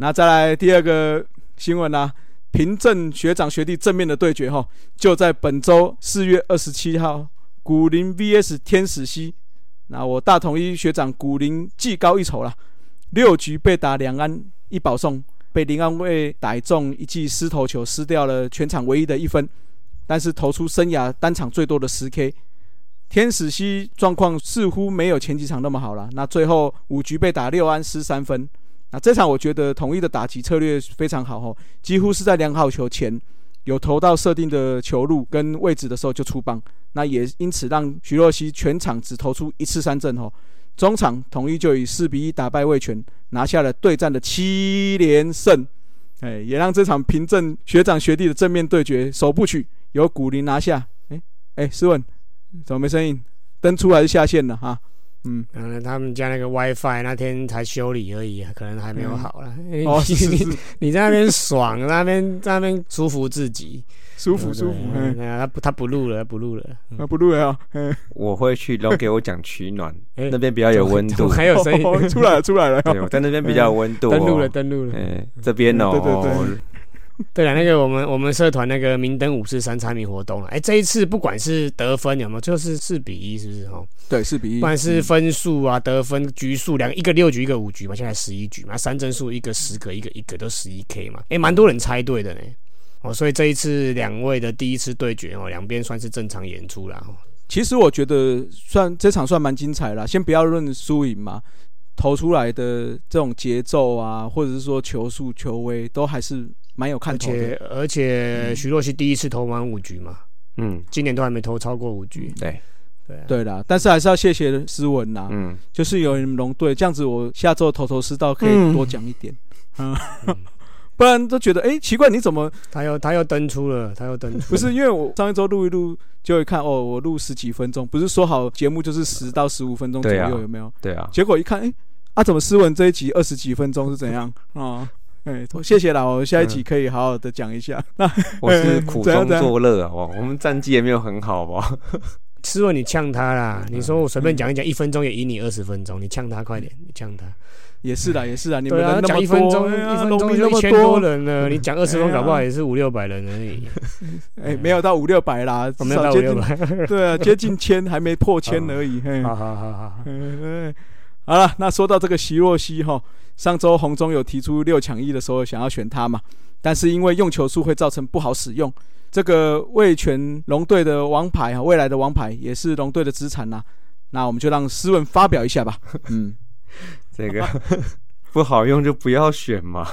那再来第二个新闻啊，平镇学长学弟正面的对决哈，就在本周四月二十七号，古林 VS 天使西。那我大统一学长古林技高一筹了，六局被打两安一保送，被林安卫打中一记失头球，失掉了全场唯一的一分，但是投出生涯单场最多的十 K。天使西状况似乎没有前几场那么好了，那最后五局被打六安失三分。那这场我觉得统一的打击策略非常好哦，几乎是在两好球前有投到设定的球路跟位置的时候就出棒。那也因此让徐若曦全场只投出一次三振哦，中场统一就以四比一打败魏权，拿下了对战的七连胜，哎，也让这场平镇学长学弟的正面对决首部曲由古林拿下。哎哎，试问怎么没声音？登出还是下线了哈？嗯，嗯，他们家那个 WiFi 那天才修理而已，可能还没有好了。哦，你你在那边爽，那边在那边舒服自己。舒服舒服，嗯，他不他不录了，不录了，他不录了啊。我会去然后给我讲取暖，那边比较有温度，还有声音 出来了出来了。对，我在那边比较有温度。登录了登录了，哎，这边哦，对对对。对了，那个我们我们社团那个明灯五四三猜谜活动了，哎，这一次不管是得分有没有，就是四比一，是不是哦？对，四比一。不管是分数啊，得分局数两一个六局一个五局嘛，现在十一局嘛，三帧数一个十个一个一个都十一 K 嘛，哎，蛮多人猜对的呢。哦，所以这一次两位的第一次对决哦，两边算是正常演出啦。其实我觉得算这场算蛮精彩啦。先不要论输赢嘛，投出来的这种节奏啊，或者是说球速、球威，都还是蛮有看头的。而且而且徐若曦第一次投完五局嘛，嗯，今年都还没投超过五局。对对对啦，但是还是要谢谢斯文呐，嗯，就是有人龙队这样子，我下周头头是道可以多讲一点，嗯。不然都觉得哎奇怪，你怎么他又他又登出了，他又登出。不是因为我上一周录一录，就会看哦，我录十几分钟，不是说好节目就是十到十五分钟左右，有没有？对啊。结果一看，哎啊，怎么斯文这一集二十几分钟是怎样啊？哎，谢谢啦，我下一集可以好好的讲一下。那我是 苦中作乐啊，我们战绩也没有很好吧？是问，你呛他啦！你说我随便讲一讲，一分钟也赢你二十分钟，你呛他快点，你呛他。也是啦，也是啦，你们人讲一分钟，一分钟就一千多人了，你讲二十分钟，搞不好也是五六百人而已。哎，没有到五六百啦，没有到五六百，对啊，接近千，还没破千而已。好好好好，好了，那说到这个席若曦哈，上周红中有提出六抢一的时候想要选他嘛，但是因为用球数会造成不好使用，这个魏权龙队的王牌啊，未来的王牌也是龙队的资产呐，那我们就让斯文发表一下吧。嗯。这个 不好用就不要选嘛，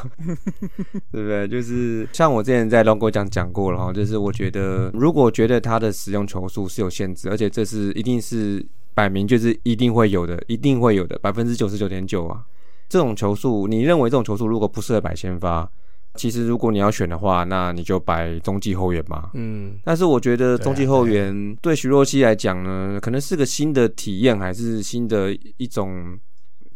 对不对？就是像我之前在龙国讲讲过了哈，就是我觉得如果觉得他的使用球数是有限制，而且这是一定是摆明就是一定会有的，一定会有的百分之九十九点九啊，这种球速，你认为这种球速如果不适合摆先发，其实如果你要选的话，那你就摆中继后援嘛。嗯，但是我觉得中继后援对徐若曦来讲呢，可能是个新的体验，还是新的一种。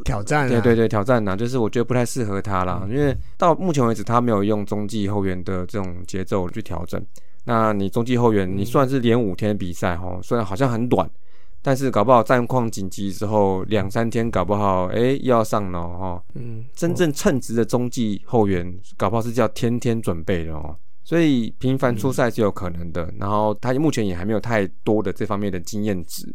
挑战，对对对，挑战呐，就是我觉得不太适合他啦，因为到目前为止他没有用中继后援的这种节奏去调整。那你中继后援，你算是连五天比赛哈，虽然好像很短，但是搞不好战况紧急之后两三天搞不好，哎又要上了哈。嗯，真正称职的中继后援，搞不好是叫天天准备的哦，所以频繁出赛是有可能的。然后他目前也还没有太多的这方面的经验值。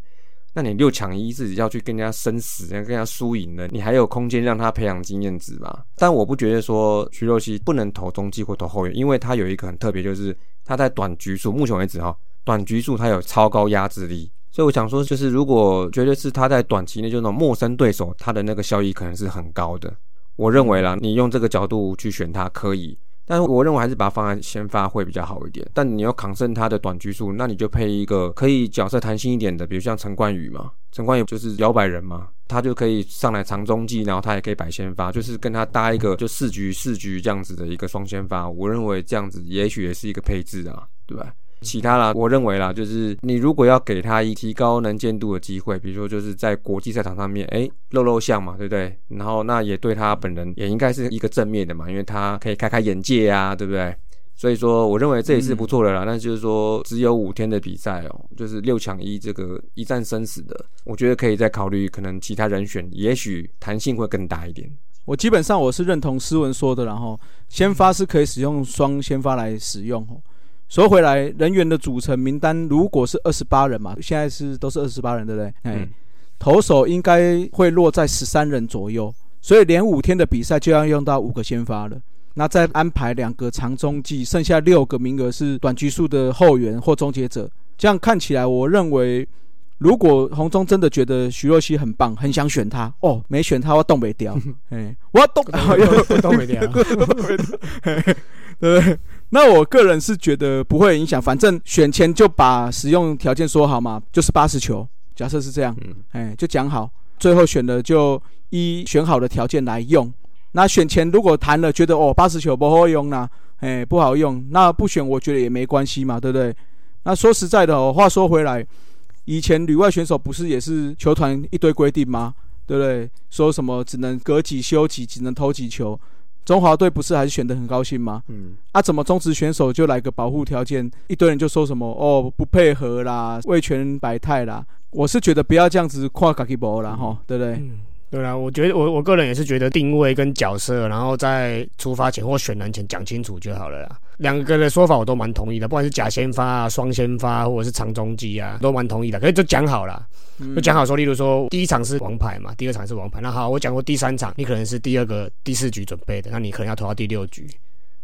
那你六抢一自己要去跟人家生死，跟人家输赢了，你还有空间让他培养经验值吗？但我不觉得说徐若曦不能投中继或投后援，因为他有一个很特别，就是他在短局数，目前为止哈，短局数他有超高压制力，所以我想说，就是如果觉得是他在短期内就那种陌生对手，他的那个效益可能是很高的。我认为啦，你用这个角度去选他可以。但是我认为还是把它放在先发会比较好一点。但你要抗胜他的短局数，那你就配一个可以角色弹性一点的，比如像陈冠宇嘛，陈冠宇就是摇摆人嘛，他就可以上来长中继，然后他也可以摆先发，就是跟他搭一个就四局四局这样子的一个双先发。我认为这样子也许也是一个配置啊，对吧？其他啦，我认为啦，就是你如果要给他一提高能见度的机会，比如说就是在国际赛场上面，哎，露露相嘛，对不对？然后那也对他本人也应该是一个正面的嘛，因为他可以开开眼界啊，对不对？所以说，我认为这也是不错的啦。那就是说，只有五天的比赛哦，就是六强一这个一战生死的，我觉得可以再考虑可能其他人选，也许弹性会更大一点。我基本上我是认同斯文说的，然后先发是可以使用双先发来使用哦。说回来，人员的组成名单如果是二十八人嘛，现在是都是二十八人，对不对？哎、嗯投手应该会落在十三人左右，所以连五天的比赛就要用到五个先发了。那再安排两个长中继，剩下六个名额是短局数的后援或终结者。这样看起来，我认为如果洪忠真的觉得徐若曦很棒，很想选他，哦，没选他我动没掉，哎，我要动，都都没掉。对不对？那我个人是觉得不会影响，反正选前就把使用条件说好嘛，就是八十球，假设是这样，嗯，哎，就讲好，最后选的就依选好的条件来用。那选前如果谈了，觉得哦八十球不好用啦，哎不好用，那不选我觉得也没关系嘛，对不对？那说实在的哦，话说回来，以前旅外选手不是也是球团一堆规定吗？对不对？说什么只能隔几休几，只能投几球。中华队不是还是选的很高兴吗？嗯，啊，怎么中职选手就来个保护条件？一堆人就说什么哦不配合啦，为权百态啦。我是觉得不要这样子跨卡基博啦，哈，对不对？嗯，对啊，我觉得我我个人也是觉得定位跟角色，然后在出发前或选人前讲清楚就好了啦。两个的说法我都蛮同意的，不管是假先发啊、双先发或者是长中继啊，都蛮同意的。可是就讲好了，嗯就讲好说，例如说第一场是王牌嘛，第二场是王牌。那好，我讲过第三场你可能是第二个、第四局准备的，那你可能要投到第六局，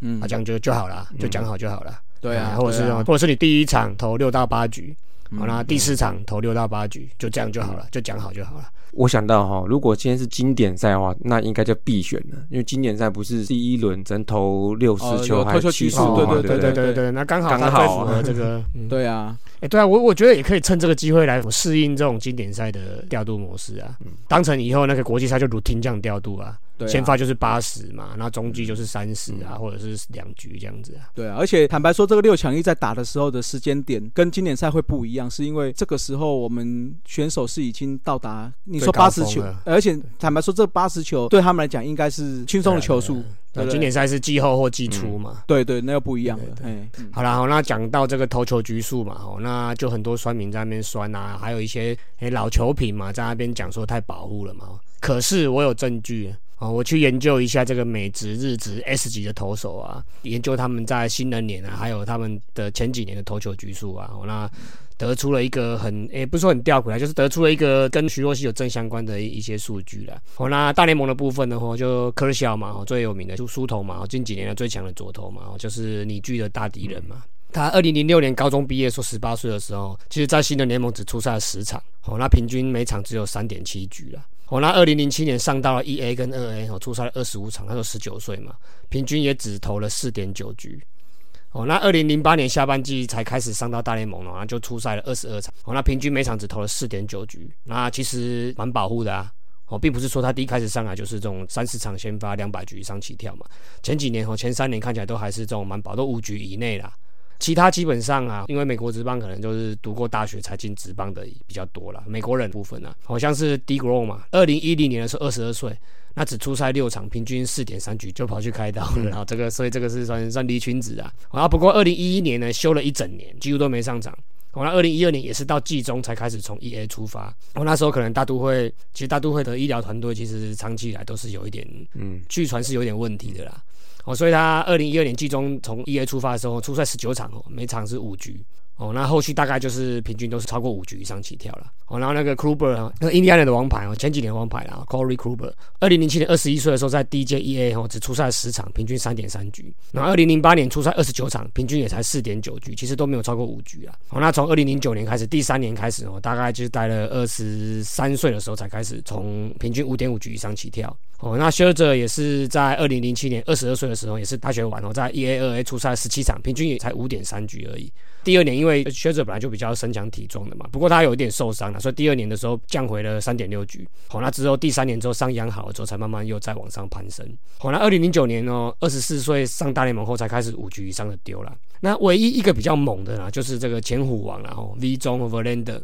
嗯啊，这样就就好了，就讲好就好了。对啊，或者是啊或者是你第一场投六到八局，好，嗯。那第四场投六到八局，就这样就好了，就讲好就好了。我想到哈，如果今天是经典赛的话，那应该就必选了，因为经典赛不是第一轮只能投六十哦球还有七十球嘛，数对？对对对对对对，那刚好刚好符合这个。嗯。对啊，哎、对啊，我我觉得也可以趁这个机会来适应这种经典赛的调度模式啊，当成以后那个国际赛就 routine 这样调度啊，对啊。先发就是八十嘛，那中继就是三十啊，或者是两局这样子啊。对啊，而且坦白说，这个六强一在打的时候的时间点跟经典赛会不一样，是因为这个时候我们选手是已经到达你说八十球，而且坦白说，这八十球对。他们来讲应该是轻松的球数，那经典赛是季后或季初嘛。对对，那又不一样了哎，嗯。好啦，好，那讲到这个投球局数嘛，哦，那就很多酸民在那边酸啊，还有一些诶、老球评嘛，在那边讲说太保护了嘛。可是我有证据哦，我去研究一下这个美职、日职 S 级的投手啊，研究他们在新人年啊，还有他们的前几年的投球局数啊，哦，那得出了一个很诶、不是说很吊诡啊，就是得出了一个跟徐若曦有正相关的一一些数据了。哦，那大联盟的部分的话，就科尔肖嘛，哦，最有名的就梳头嘛，哦，近几年的最强的左投嘛，哦，就是你剧的大敌人嘛。他二零零六年高中毕业，说十八岁的时候，其实在新的联盟只出赛了十场，哦，那平均每场只有三点七局了。哦，那二零零七年上到了一 A 跟二 A，哦，出赛了二十五场，他说十九岁嘛，平均也只投了四点九局。哦，那二零零八年下半季才开始上到大联盟了，然后就出赛了二十二场，哦，那平均每场只投了四点九局，那其实蛮保护的啊。哦，并不是说他第一开始上来就是这种三十场先发两百局以上起跳嘛。前几年哦，前三年看起来都还是这种蛮保，都五局以内啦。其他基本上啊，因为美国职棒可能就是读过大学才进职棒的比较多了，美国人部分啊，好像是 D Grow 嘛，二零一零年的时候二十二岁，那只出赛六场，平均四点三局就跑去开刀了，然后这个所以这个是算算离群子啊。然后不过二零一一年呢，休了一整年，几乎都没上场。哦，那二零一二年也是到季中才开始从 E A 出发。哦，那时候可能大都会，其实大都会的医疗团队其实长期以来都是有一点，嗯，据传是有点问题的啦。哦，所以他二零一二年季中从 E A 出发的时候，出赛十九场哦，每场是五局。哦，那后续大概就是平均都是超过五局以上起跳了。哦，然后那个 Kluber 啊，那个印第安人的王牌哦，前几年王牌啦，Corey Kluber，二零零七年二十一岁的时候在第一届 EA 哦，只出赛十场，平均三点三局。然后二零零八年出赛二十九场，平均也才四点九局，其实都没有超过五局啊。哦，那从二零零九年开始，第三年开始哦，大概就是待了二十三岁的时候才开始从平均五点五局以上起跳。哦，那休者也是在二零零七年二十二岁的时候，也是大学完哦，在 E A 二 A 出赛十七场，平均也才五点三局而已。第二年因为薛者本来就比较身强体壮的嘛，不过他有一点受伤了，所以第二年的时候降回了三点六局。好，那之后第三年之后伤养好了之后，才慢慢又再往上攀升。好，那二零零九年哦，二十四岁上大联盟后才开始五局以上的丢了。那唯一一个比较猛的啦，就是这个前虎王然后 V 中 Verlander。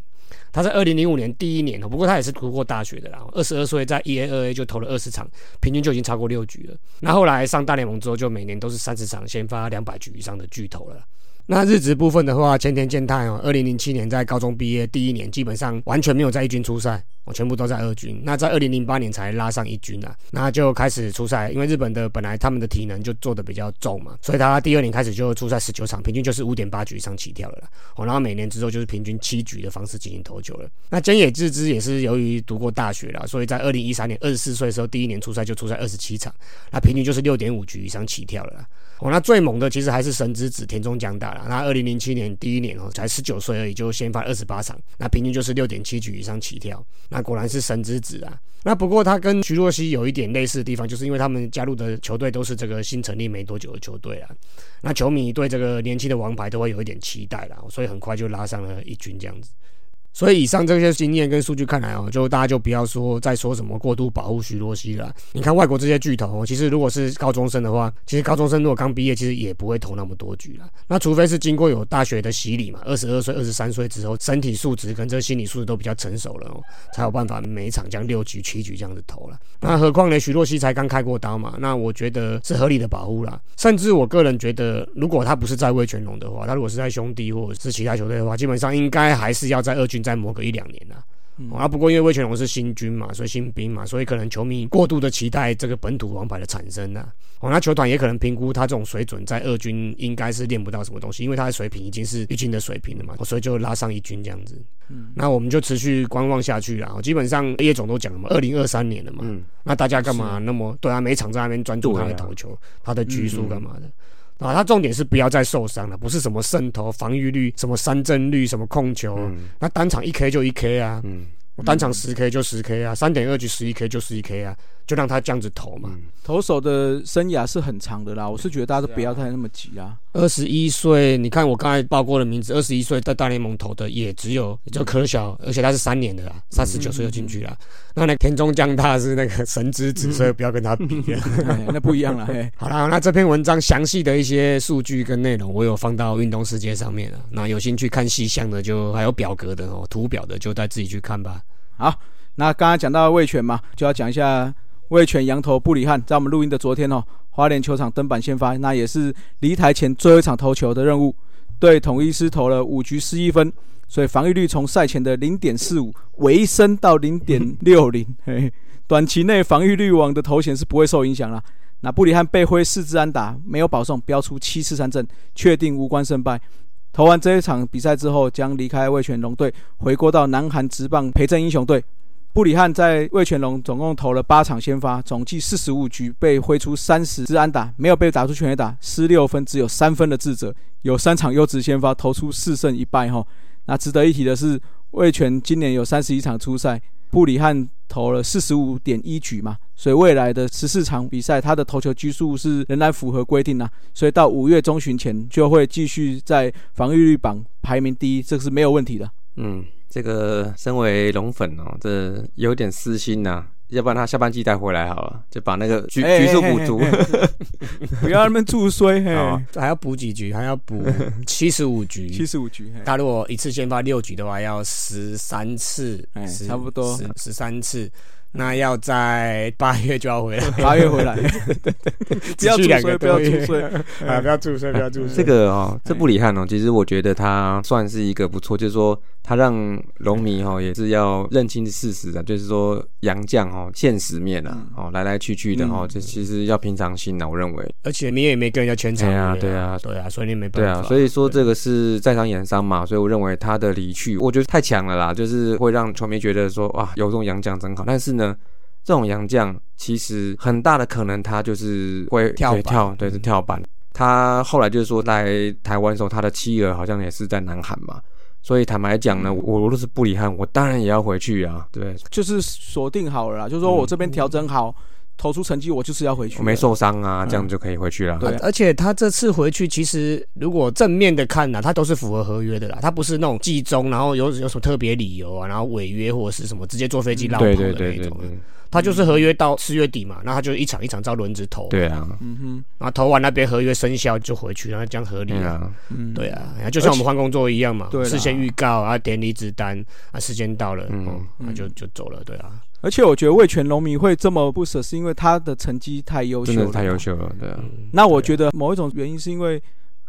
他在二零零五年第一年，不过他也是读过大学的啦。二十二岁在 E A 二 A 就投了二十场，平均就已经超过六局了。那后来上大联盟之后，就每年都是三十场先发两百局以上的巨头了。那日职部分的话，前田健太哦，二零零七年在高中毕业第一年，基本上完全没有在一军出赛我全部都在二军。那在二零零八年才拉上一军啊，那就开始出赛。因为日本的本来他们的体能就做的比较重嘛，所以他第二年开始就出赛十九场，平均就是五点八局以上起跳了啦。哦，然后每年之后就是平均七局的方式进行投球了。那菅野智之也是由于读过大学啦，所以在二零一三年二十四岁的时候，第一年出赛就出赛二十七场，那平均就是六点五局以上起跳了。哦，那最猛的其实还是神之子田中将大了。那二零零七年第一年哦，才十九岁而已，就先发二十八场，那平均就是六点七局以上起跳。那果然是神之子啊。那不过他跟徐若曦有一点类似的地方，就是因为他们加入的球队都是这个新成立没多久的球队啊。那球迷对这个年轻的王牌都会有一点期待啦，所以很快就拉上了一军这样子。所以以上这些经验跟数据看来哦，就大家就不要说再说什么过度保护徐若曦了。你看外国这些巨头，其实如果是高中生的话，其实高中生如果刚毕业，其实也不会投那么多局了。那除非是经过有大学的洗礼嘛，二十二岁、二十三岁之后，身体素质跟这个心理素质都比较成熟了哦，才有办法每一场将六局、七局这样子投了。那何况呢，徐若曦才刚开过刀嘛，那我觉得是合理的保护啦。甚至我个人觉得，如果他不是在魏全龙的话，他如果是在兄弟或者是其他球队的话，基本上应该还是要在二军再磨个一两年啊。啊，不过因为魏全龙是新军嘛，所以新兵嘛，所以可能球迷过度的期待这个本土王牌的产生啊。哦，那球团也可能评估他这种水准在二军应该是练不到什么东西，因为他的水平已经是一军的水平了嘛，所以就拉上一军这样子。嗯，那我们就持续观望下去啊。基本上叶总都讲了嘛，二零二三年了嘛，那大家干嘛那么对啊？每场在那边专注他的投球，他的局数干嘛的？啊，他重点是不要再受伤了，不是什么渗透、防御率、什么三振率、什么控球，那单场一 K 就一 K 啊，我单场十 K 就十 K 啊，三点二局十一 K 就十一 K 啊。就让他这样子投嘛。投手的生涯是很长的啦，我是觉得大家都不要太那么急啊。二十一岁，你看我刚才报过的名字，二十一岁在大联盟投的也只有就可小，而且他是三年的啦，三十九岁就进去了。那那田中将大是那个神之子，所以不要跟他比，那不一样了。好了，那这篇文章详细的一些数据跟内容，我有放到运动世界上面了。那有兴趣看细项的，就还有表格的哦，图表的，就再自己去看吧。好，那刚刚讲到卫权嘛，就要讲一下。魏权羊头布里汉在我们录音的昨天哦，花莲球场登板先发，那也是离台前最后一场投球的任务，对统一师投了五局失一分，所以防御率从赛前的零点四五回升到零点六零，短期内防御率王的头衔是不会受影响了。那布里汉被挥四支安打，没有保送，标出七次三振，确定无关胜败。投完这一场比赛之后，将离开魏权龙队，回国到南韩职棒陪阵英雄队。布里汉在魏全龙总共投了八场先发，总计四十五局，被挥出三十支安打，没有被打出全垒打，失六分，只有三分的自责。有三场优质先发，投出四胜一败。哈，那值得一提的是，魏全今年有三十一场出赛，布里汉投了四十五点一局嘛，所以未来的十四场比赛，他的投球局数是仍然符合规定啊，所以到五月中旬前就会继续在防御率榜排名第一，这个是没有问题的。嗯。这个身为龙粉哦，这有点私心呐，要不然他下半季带回来好了，就把那个局局数补足，不要那么注衰，还要补几局，还要补 七十五局，七十五局。他如果一次先发六局的话，要十三次，差不多。十十三次。那要在八月就要回来，八月回来，不要注岁，不要注岁啊！不要注岁，不要注岁。这个哦，这不遗憾哦，其实我觉得他算是一个不错，就是说他让龙迷哈也是要认清事实的，就是说杨绛哦，现实面啊，哦来来去去的哦，这其实要平常心的，我认为。而且你也没跟人家全场，对啊，对啊，对啊，所以你没办法。对啊，所以说这个是在场演伤嘛，所以我认为他的离去，我觉得太强了啦，就是会让球迷觉得说哇，有这种杨绛真好，但是呢。这种洋将其实很大的可能，他就是会跳跳，对，是跳板。他后来就是说来台湾的时候，他的妻儿好像也是在南韩嘛，所以坦白讲呢，我如果是布里汉，我当然也要回去啊，对，就是锁定好了啦，就是说我这边调整好。投出成绩，我就是要回去。我没受伤啊，这样就可以回去了。对，而且他这次回去，其实如果正面的看呢，他都是符合合约的啦。他不是那种季中，然后有有什么特别理由啊，然后违约或者是什么直接坐飞机绕跑的那种。他就是合约到四月底嘛，那他就一场一场照轮子投。对啊，嗯哼，然后投完那边合约生效就回去，然后这样合理啊。嗯，对啊，就像我们换工作一样嘛，事先预告啊，点离职单啊，时间到了，嗯，那就就走了，对啊。而且我觉得魏全农民会这么不舍，是因为他的成绩太优秀，真的太优秀了。对啊，那我觉得某一种原因是因为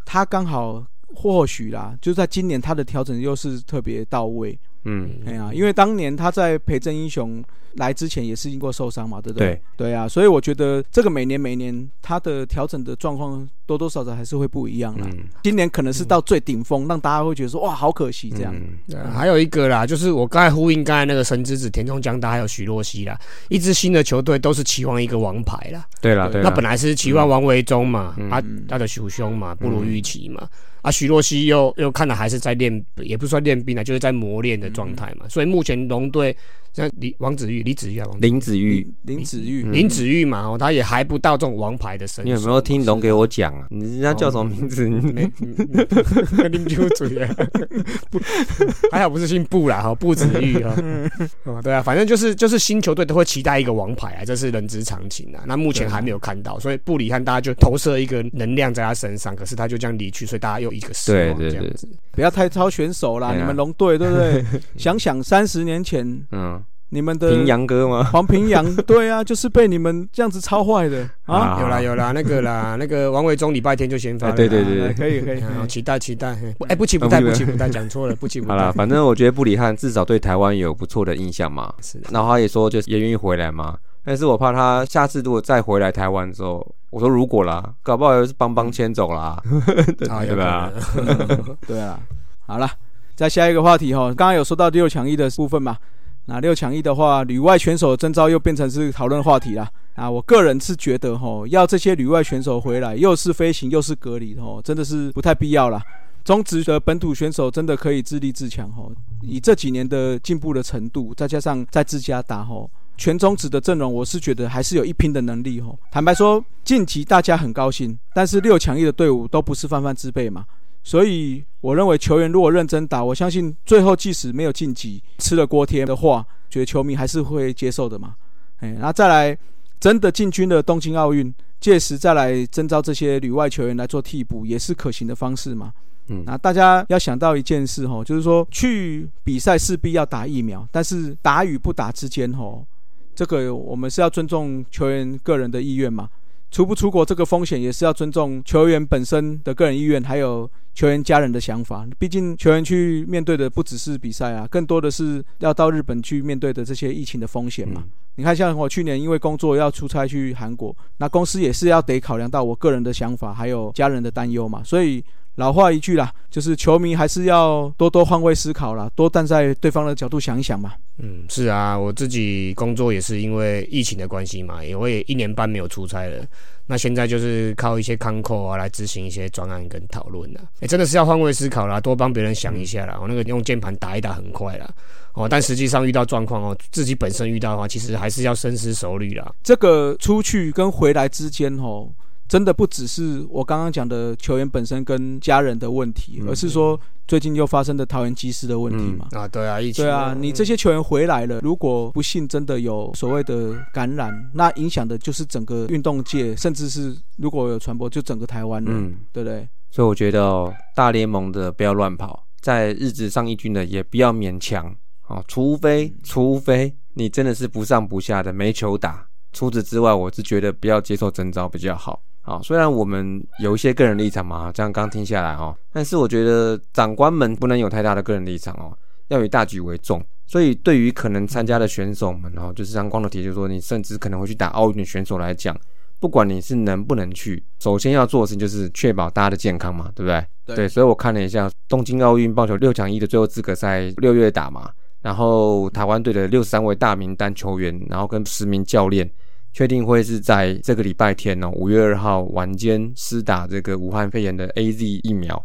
他刚好或许啦，就在今年他的调整又是特别到位。嗯，哎呀，因为当年他在陪正英雄来之前也是因过受伤嘛，对不对？对对啊，所以我觉得这个每年每年他的调整的状况多多少少还是会不一样啦。嗯，今年可能是到最顶峰，让大家会觉得说哇，好可惜这样。嗯对啊还有一个啦，就是我刚才呼应刚才那个神之子田中将大还有许若曦啦，一支新的球队都是期望一个王牌啦。对啦，对那本来是期望王维忠嘛，嗯啊嗯，他的熊兄嘛，不如预期嘛。啊，徐若曦又又看的还是在练，也不算练兵啊，就是在磨练的状态嘛。所以目前龙队像李王子玉、李子玉啊，王林子玉，林子玉，嗯林子玉嘛，哦，他也还不到这种王牌的身手。你有没有听懂给我讲啊？你人家叫什么名字？你没？林秋 嘴啊，不，还好不是姓布啦，哈，布子玉啊，哦，对啊，反正就是就是新球队都会期待一个王牌啊，这是人之常情啊。那目前还没有看到，所以布里汉大家就投射一个能量在他身上，可是他就这样离去，所以大家又一个失望这样子。不要太超选手啦，你们龙队对不对？想想三十年前嗯，你们的平阳哥吗？黄平阳，对啊，就是被你们这样子超坏的啊。啊有啦有啦，那个啦，那个王伟忠礼拜天就先发了啦，哎对对对哎可以可以，好期待期待，哎不期不待不期不待，讲错了不期不好了，反正我觉得布里汉至少对台湾有不错的印象嘛。是的，然后他也说，就是也愿意回来嘛。但是我怕他下次如果再回来台湾之后，我说如果啦，搞不好又是邦邦牵走啦。啊 对吧？对啊，好了，再下一个话题哈，刚刚有说到六强一的部分嘛，那六强一的话，旅外选手的征召又变成是讨论话题啦。啊，我个人是觉得吼，要这些旅外选手回来，又是飞行又是隔离吼，真的是不太必要啦。中职的本土选手真的可以自立自强吼，以这几年的进步的程度，再加上在自家打吼，全中职的阵容，我是觉得还是有一拼的能力吼。坦白说，晋级大家很高兴，但是六强一的队伍都不是泛泛之辈嘛，所以我认为球员如果认真打，我相信最后即使没有晋级，吃了锅贴的话，觉得球迷还是会接受的嘛。哎，那再来真的进军了东京奥运，届时再来征召这些旅外球员来做替补，也是可行的方式嘛。嗯那大家要想到一件事吼，就是说去比赛势必要打疫苗，但是打与不打之间吼，这个我们是要尊重球员个人的意愿嘛。出不出国这个风险也是要尊重球员本身的个人意愿，还有球员家人的想法。毕竟球员去面对的不只是比赛啊，更多的是要到日本去面对的这些疫情的风险嘛。嗯你看，像我去年因为工作要出差去韩国，那公司也是要得考量到我个人的想法，还有家人的担忧嘛。所以老话一句啦，就是球迷还是要多多换位思考啦，多站在对方的角度想一想嘛。嗯，是啊，我自己工作也是因为疫情的关系嘛，也会一年半没有出差了。那现在就是靠一些康扣啊来执行一些专案跟讨论啊，哎、真的是要换位思考啦，多帮别人想一下啦。我、那个用键盘打一打很快啦，哦，但实际上遇到状况哦，自己本身遇到的话，其实还是要深思熟虑啦。这个出去跟回来之间吼，真的不只是我刚刚讲的球员本身跟家人的问题，嗯而是说最近又发生的桃园机师的问题嘛。啊，对啊，疫情对啊，你这些球员回来了，如果不幸真的有所谓的感染，那影响的就是整个运动界，甚至是如果有传播，就整个台湾了，嗯，对不对？所以我觉得哦，大联盟的不要乱跑，在日职上一军的也不要勉强哦，除非除非你真的是不上不下的没球打，除此之外，我是觉得不要接受征召比较好。啊，虽然我们有一些个人立场嘛，这样刚听下来哦，但是我觉得长官们不能有太大的个人立场哦，要以大局为重。所以对于可能参加的选手们哦，就是像光头提，就是说你甚至可能会去打奥运的选手来讲，不管你是能不能去，首先要做的事情就是确保大家的健康嘛，对不对？对对，所以我看了一下东京奥运棒球六强一的最后资格赛六月打嘛，然后台湾队的六十三位大名单球员，然后跟十名教练，确定会是在这个礼拜天哦，五月二号晚间施打这个武汉肺炎的 A Z 疫苗，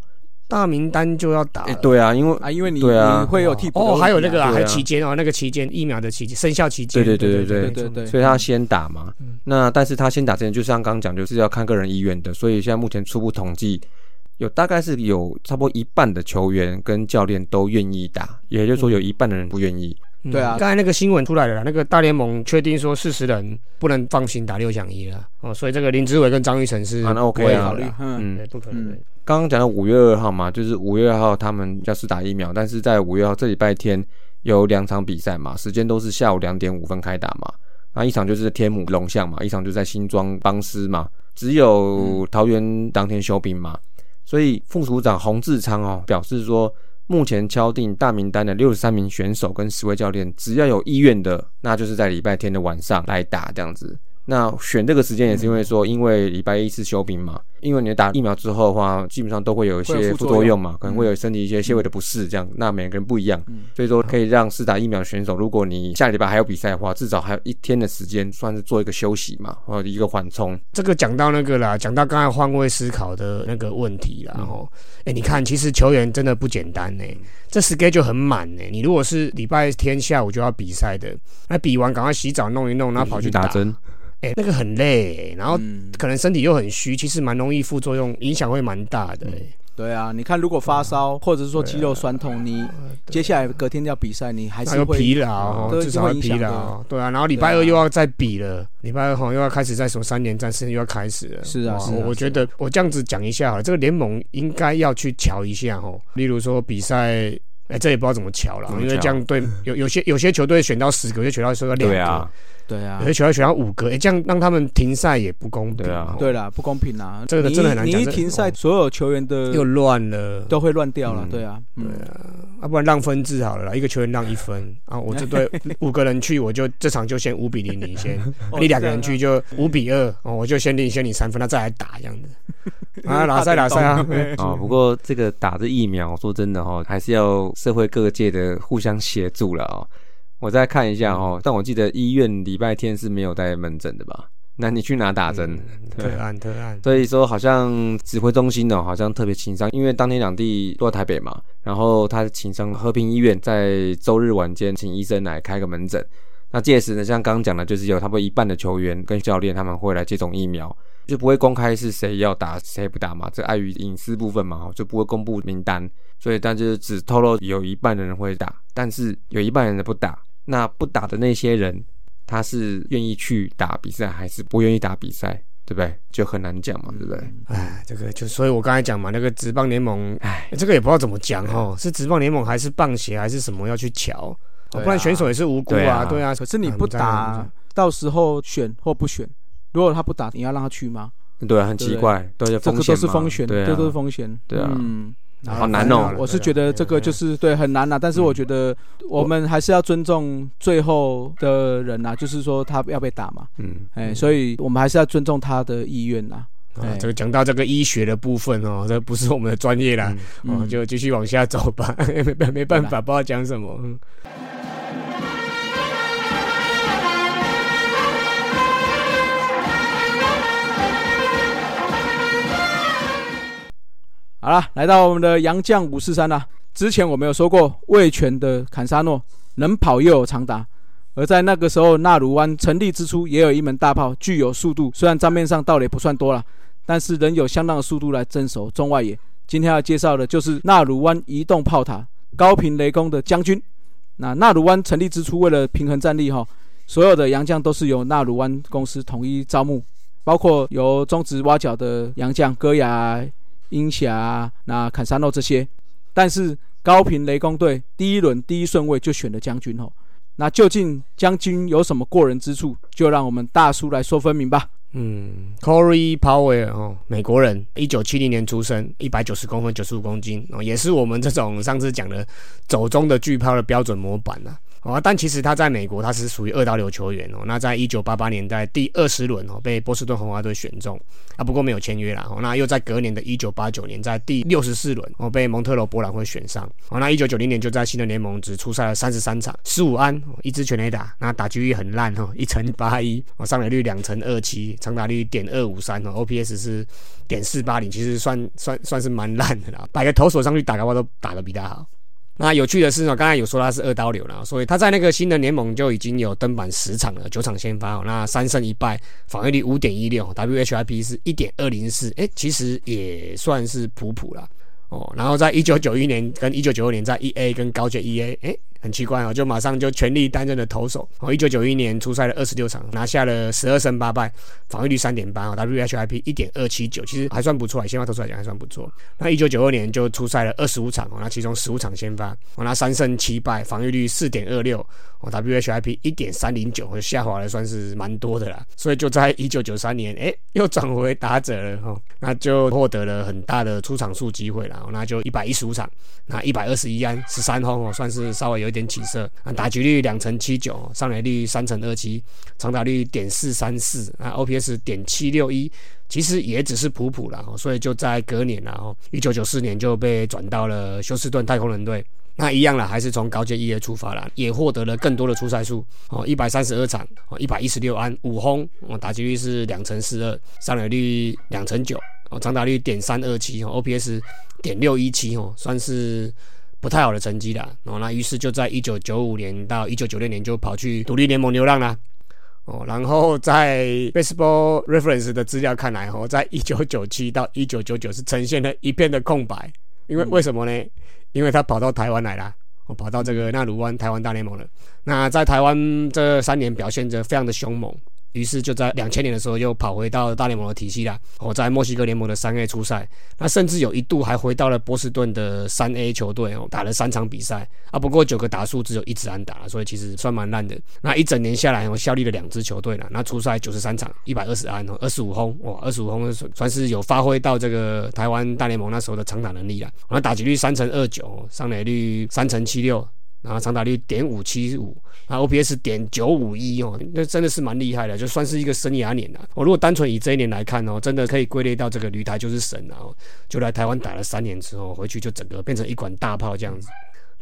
大名单就要打。对啊，因为啊，因为你对啊，会有替补。哦，还有那个啊，还有期间哦，那个期间疫苗的期间生效期间。对对对对对对对。所以他先打嘛。那但是他先打之前，就像刚刚讲，就是要看个人意愿的。所以现在目前初步统计，有大概是有差不多一半的球员跟教练都愿意打，也就是说有一半的人不愿意。对啊刚才那个新闻出来了，那个大联盟确定说四十人不能放心打六强一了哦，所以这个林志伟跟张玉成是啊那 OK 不会啊考虑考虑啦，嗯，对，不可能的。刚刚讲到五月二号嘛，就是五月二号他们要是打疫苗，但是在五月二号这礼拜天有两场比赛嘛，时间都是下午两点五分开打嘛。那一场就是天母龙象嘛，一场就在新庄邦斯嘛，只有桃园当天休兵嘛。所以副署长洪志昌哦表示说，目前敲定大名单的六十三名选手跟十位教练，只要有意愿的，那就是在礼拜天的晚上来打这样子。那选这个时间也是因为说，因为礼拜一是休兵嘛，因为你打疫苗之后的话，基本上都会有一些副作用。嘛，可能会有身体一些些微的不适，这样，那每个人不一样，所以说可以让试打疫苗的选手，如果你下礼拜还有比赛的话，至少还有一天的时间，算是做一个休息嘛，或者一个缓冲。这个讲到那个啦，讲到刚才换位思考的那个问题啦，吼、哎、你看，其实球员真的不简单呢、这 schedule 很满呢、你如果是礼拜天下午就要比赛的，那比完赶快洗澡弄一弄，然后跑去，打针，哎、那个很累、欸，然后嗯，可能身体又很虚，其实蛮容易副作用，影响会蛮大的、欸。对啊，你看如果发烧或者是说肌肉酸痛，你接下来隔天要比赛，你还还是会疲劳，对至少会疲劳，对啊，然后礼拜二又要再比了，礼拜二好像又要开始在什么三连战，甚至又要开始了。是啊是啊我我觉得我这样子讲一下好了，这个联盟应该要去瞧一下哦，例如说比赛。哎、这也不知道怎么瞧了因为这样对 有有些有些球队选到十个，有些球队选到两个，对啊，对啊。有，些球队选到五个，哎、这样让他们停赛也不公平。对啊哦。对啦，不公平啊，这个真的很难讲你一停赛，哦所有球员的又乱了，都会乱掉了嗯，对啊，嗯对啊，要、不然让分制好了啦，一个球员让一分啊，我这队 五个人去，我就这场就先五比零领先，哦你两个人去就五比二哦，我就先领先你三分，那再来打这样的 啊，拉赛拉赛啊，哦，不过这个打这疫苗，说真的哈、还是要社会各界的互相协助了哦。我再看一下哦，但我记得医院礼拜天是没有带门诊的吧？那你去哪打针？特案特案，所以说，好像指挥中心呢，好像特别情商，因为当天两地都在台北嘛，然后他请商和平医院在周日晚间请医生来开个门诊。那届时呢，像刚刚讲的，就是有差不多一半的球员跟教练他们会来接种疫苗，就不会公开是谁要打谁不打嘛，这碍于隐私部分嘛，就不会公布名单。所以，但就是只透露有一半的人会打，但是有一半人的不打。那不打的那些人，他是愿意去打比赛，还是不愿意打比赛？对不对？就很难讲嘛，对不对？哎，这个就所以我刚才讲嘛，那个职棒联盟，哎，这个也不知道怎么讲哦，是职棒联盟还是棒协还是什么要去瞧，不然选手也是无辜啊，对啊可是你不嗯打，到时候选或不选，如果他不打，你要让他去吗？对啊，很奇怪，都有这个风险嘛，都是风险，对啊，这都是风险。对啊。嗯，好难哦。我是觉得这个就是对很难呐，但是我觉得我们还是要尊重最后的人呐，就是说他要被打嘛，嗯，哎，所以我们还是要尊重他的意愿呐。啊哎，这个讲到这个医学的部分哦，这不是我们的专业啦，哦，嗯就继续往下走吧，没 没没办法，不知道讲什么。好了，来到我们的洋将五四三啦。之前我们有说过，卫权的坎沙诺能跑又有长打，而在那个时候，纳鲁湾成立之初也有一门大炮，具有速度，虽然账面上倒垒不算多了，但是仍有相当的速度来镇守中外野。今天要介绍的就是纳鲁湾移动炮塔高频雷公的将军。那纳鲁湾成立之初，为了平衡战力哈，所有的洋将都是由纳鲁湾公司统一招募，包括由中职挖角的洋将戈雅、鹰侠、那坎沙诺这些。但是高频雷公队第一轮第一顺位就选了将军哦。那究竟将军有什么过人之处？就让我们大叔来说分明吧。嗯，Corey Powell 哦，美国人，一九七零年出生，一百九十公分，九十五公斤哦，也是我们这种上次讲的走中的巨炮的标准模板呐、哦，但其实他在美国他是属于二刀流球员哦。那在一九八八年代第二十轮哦被波士顿红袜队选中啊，不过没有签约啦。哦，那又在隔年的一九八九年在第六十四轮哦被蒙特罗博览会选上。哦，那一九九零年就在新的联盟只出赛了三十三场，十五安、一支全垒打，那打击率很烂哦，一成八一哦，上垒率两成二七，长打率点二五三哦，OPS 是点四八零，其实算算算是蛮烂的啦。摆个投手上去打的话，都打得比他好。那有趣的是呢，刚才有说他是二刀流了，所以他在那个新的联盟就已经有登板十场了，九场先发哦，那三胜一败，防御率五点一六，WHIP 是一点二零四，哎，其实也算是普普了。哦，然后在一九九一年跟一九九二年在 E A 跟高阶 E A，哎，很奇怪哦，就马上就全力担任了投手。哦，一九九一年出赛了二十六场，拿下了十二胜八败，防御率三点八哦，WHIP 一点二七九，其实还算不错，先发投手来讲还算不错。那一九九二年就出赛了二十五场哦，那其中十五场先发，哦，那三胜七败，防御率四点二六，哦，WHIP 一点三零九，下滑了算是蛮多的啦。所以就在一九九三年，哎，又转回打者了哈，那就获得了很大的出场数机会了，那就一百一十五场，那一百二十一安十三轰哦，算是稍微有点起色。啊，打击率两成七九，上垒率三成二七，长打率点四三四，啊，OPS 点七六一，其实也只是普普了，所以就在隔年然后一九九四年就被转到了休斯顿太空人队。那一样了，还是从高阶一业出发了，也获得了更多的出赛数哦，一百三十二场哦，一百一十六安五轰哦，打击率是两成四二，上垒率两成九哦，长打率点三二七哦，OPS 点六一七哦，算是不太好的成绩啦。哦，那于是就在一九九五年到一九九六年就跑去独立联盟流浪啦。哦，然后在 Baseball Reference 的资料看来，哦，在一九九七到一九九九是呈现了一片的空白，因为为什么呢？因为他跑到台湾来了，我跑到这个纳鲁湾台湾大联盟了。那在台湾这三年表现着非常的凶猛。于是就在两千年的时候又跑回到大联盟的体系啦。我在墨西哥联盟的三 A 出赛，那甚至有一度还回到了波士顿的三 A 球队哦，打了三场比赛啊。不过九个打数只有一支安打，所以其实算蛮烂的。那一整年下来，我效力了两支球队了。那出赛九十三场，一百二十安哦，二十五轰哇，二十五轰算是有发挥到这个台湾大联盟那时候的长打能力了。那打击率三成二九，上垒率三成七六。然后长打率点五七五，然后 OPS 点九五一哦，那真的是蛮厉害的，就算是一个生涯年了。我如果单纯以这一年来看哦，真的可以归类到这个旅台就是神啊！就来台湾打了三年之后，回去就整个变成一管大炮这样子。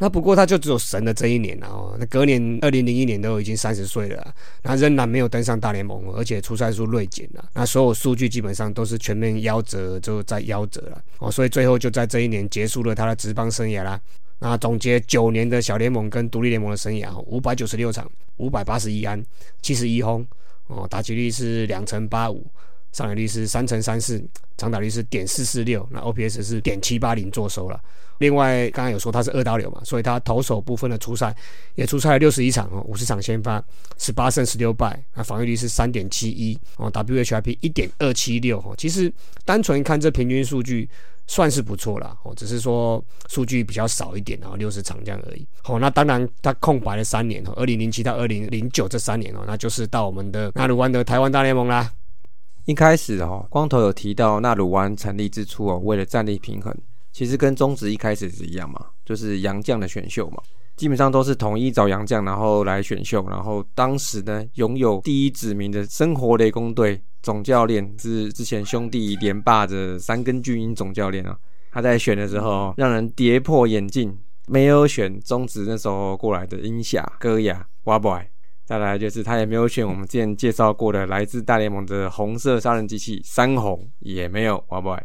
那不过他就只有神的这一年哦，那隔年二零零一年都已经三十岁了，那仍然没有登上大联盟，而且出赛数锐减了，那所有数据基本上都是全面夭折，就在夭折了哦，所以最后就在这一年结束了他的职棒生涯啦。那总结九年的小联盟跟独立联盟的生涯，五百九十六场，五百八十一安，七十一轰，哦，打击率是两成八五，上垒率是三乘三四，长打率是点四四六，那 OPS 是点七八零做收了。另外，刚刚有说他是二刀流嘛，所以他投手部分的出赛也出赛了六十一场哦，五十场先发，十八胜十六败，那防御率是三点七一哦，WHIP 一点二七六哦，其实单纯看这平均数据。算是不错了哦，只是说数据比较少一点，然后六十场这样而已。好，那当然他空白了三年哦，二零零七到二零零九这三年哦，那就是到我们的纳鲁湾的台湾大联盟啦。一开始哦，光头有提到纳鲁湾成立之初哦，为了战力平衡，其实跟中职一开始是一样嘛，就是洋将的选秀嘛，基本上都是统一找洋将，然后来选秀，然后当时呢，拥有第一指名的生活雷公队。总教练是之前兄弟连霸的三根巨鹰总教练啊，他在选的时候让人跌破眼镜，没有选中职那时候过来的英夏、戈雅、瓦博再来就是他也没有选我们之前介绍过的来自大联盟的红色杀人机器三红，也没有瓦 boy，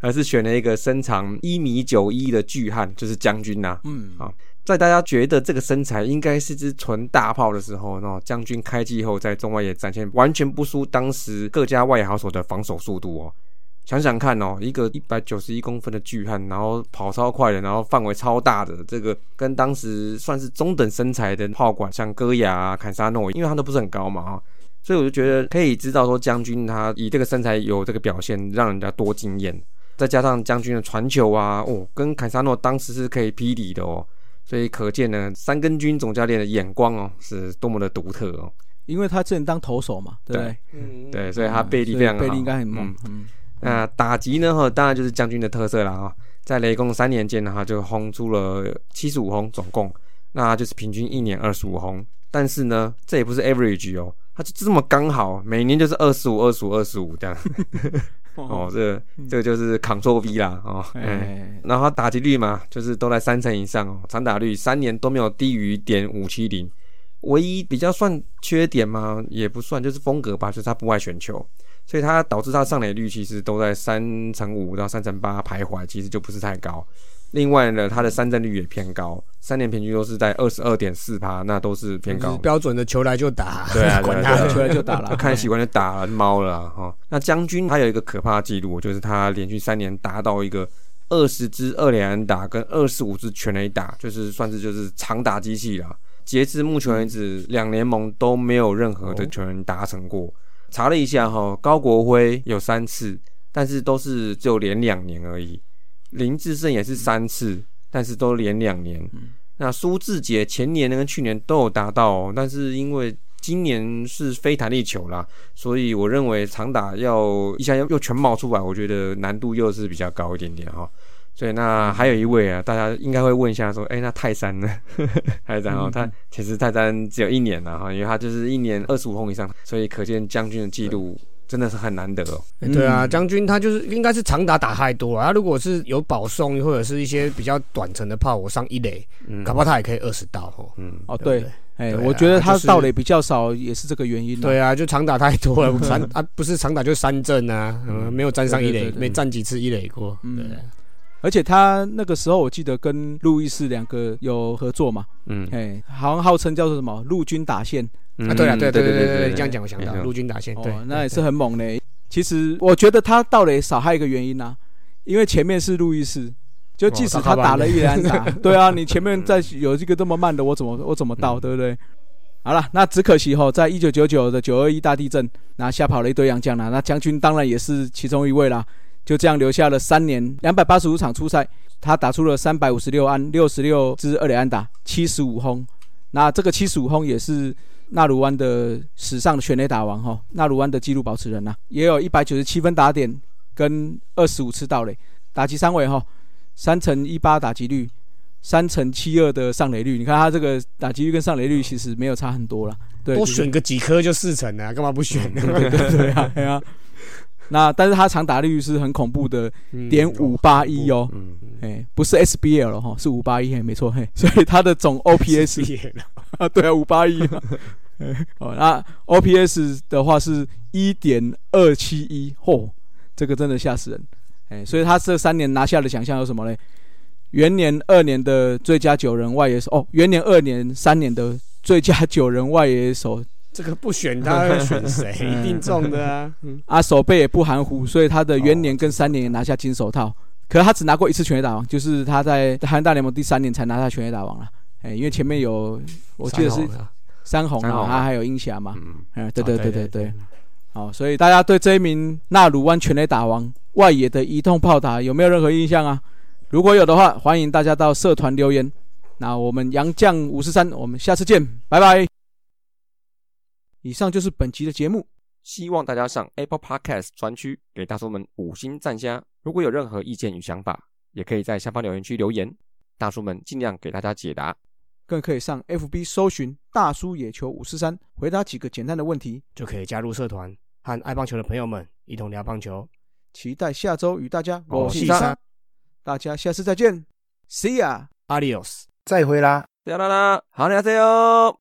而是选了一个身长一米九一的巨汉，就是将军呐，嗯啊。在大家觉得这个身材应该是只纯大炮的时候，那将军开季后在中外野展现完全不输当时各家外野好手的防守速度哦。想想看哦，一个一百九十一公分的巨汉，然后跑超快的，然后范围超大的，这个跟当时算是中等身材的炮管，像戈雅、坎沙诺，因为他都不是很高嘛啊，所以我就觉得可以知道说将军他以这个身材有这个表现，让人家多惊艳。再加上将军的传球啊，哦，跟坎沙诺当时是可以匹敌的哦。所以可见呢，三根军总教练的眼光哦，是多么的独特哦。因为他之前当投手嘛，对，嗯，对，所以他背力非常好，背力应该很猛。嗯，那打击呢？哈，当然就是将军的特色了啊。在雷公三年间呢，哈，就轰出了七十五轰，总共，那就是平均一年二十五轰。但是呢，这也不是 average 哦，他就这么刚好，每年就是二十五、二十五、二十五这样。哦，这这个就是 Ctrl V 啦，哦，哎，然后打击率嘛，就是都在三成以上哦，长打率三年都没有低于点五七零，唯一比较算缺点嘛，也不算，就是风格吧，就是他不爱选球，所以它导致它上垒率其实都在三成五到三成八徘徊，其实就不是太高。另外呢，它的三振率也偏高，三年平均都是在二十二点四趴，那都是偏高。标准的球来就打，对啊，管他球来就打了，看习惯就打猫了哈。那将军他有一个可怕的记录，就是他连续三年达到一个二十支二连安打跟二十五支全垒打，就是算是就是长打机器了。截至目前为止，两联盟都没有任何的球员达成过。查了一下哈，高国辉有三次，但是都是只有连两年而已。林志胜也是三次，但是都连两年。那苏志杰前年跟去年都有达到，但是因为今年是非弹力球啦，所以我认为长打要一下又又全冒出来，我觉得难度又是比较高一点点哈。所以那还有一位啊，大家应该会问一下说，哎，那泰山呢？泰山哦，他其实泰山只有一年了哈，因为他就是一年二十五轰以上，所以可见将军的记录真的是很难得哦。对啊，将军他就是应该是长打打太多了，他如果是有保送或者是一些比较短程的炮，我上一垒，搞不好他也可以二十道哦。嗯，哦对，哎，我觉得他盗垒比较少也是这个原因。对啊，就长打太多了，三啊不是长打就三阵啊，嗯，没有站上一垒，没站几次一垒过。对。而且他那个时候，我记得跟路易斯两个有合作嘛，嗯，哎，好像号称叫做什么陆军打线啊，对啊，对对对对对，这样讲我想到陆军打线，对，那也是很猛嘞。其实我觉得他到垒少还有一个原因呢，因为前面是路易斯，就即使他打了一连打，对啊，你前面再有一个这么慢的，我怎么我怎么到，对不对？好了，那只可惜哈，在一九九九的九二一大地震，那吓跑了一堆洋将了，那将军当然也是其中一位啦。就这样留下了三年两百八十五场出赛，他打出了三百五十六安六十六支二垒安打七十五轰，那这个七十五轰也是纳鲁湾的史上的全垒打王哈，纳鲁湾的纪录保持人呐，也有一百九十七分打点跟二十五次盗垒，打击三围哈，三乘一八打击率，三乘七二的上垒率，你看他这个打击率跟上垒率其实没有差很多了，对，多选个几颗就四成了，干嘛不选？对对对啊，对啊。那但是他长打率是很恐怖的，点五八一哦，哎，不是 SBL 了哈，是五八一，没错嘿，所以他的总 OPS 啊，对啊，五八一，哦，那 OPS 的话是一点二七一，嚯，这个真的吓死人，哎，所以他这三年拿下的奖项有什么嘞？元年、二年的最佳九人外野手，哦，元年、二年、三年的最佳九人外野手。这个不选他会选谁？一定中的啊！啊，手背也不含糊，所以他的元年跟三年也拿下金手套。可是他只拿过一次全垒打王，就是他在台湾大联盟第三年才拿下全垒打王了。哎，因为前面有我记得是三红啊，他还有英侠嘛。嗯，对对对对对。好，所以大家对这一名纳鲁湾全垒打王外野的移动炮打有没有任何印象啊？如果有的话，欢迎大家到社团留言。那我们杨将五十三，我们下次见，拜拜。以上就是本期的节目，希望大家上 Apple Podcast 专区给大叔们五星赞加。如果有任何意见与想法，也可以在下方留言区留言，大叔们尽量给大家解答。更可以上 FB 搜寻“大叔野球五四三”，回答几个简单的问题，就可以加入社团，和爱棒球的朋友们一同聊棒球。期待下周与大家我是三，大家下次再见，See ya，Adios，再会啦，再啦啦，好，你好，再见哦。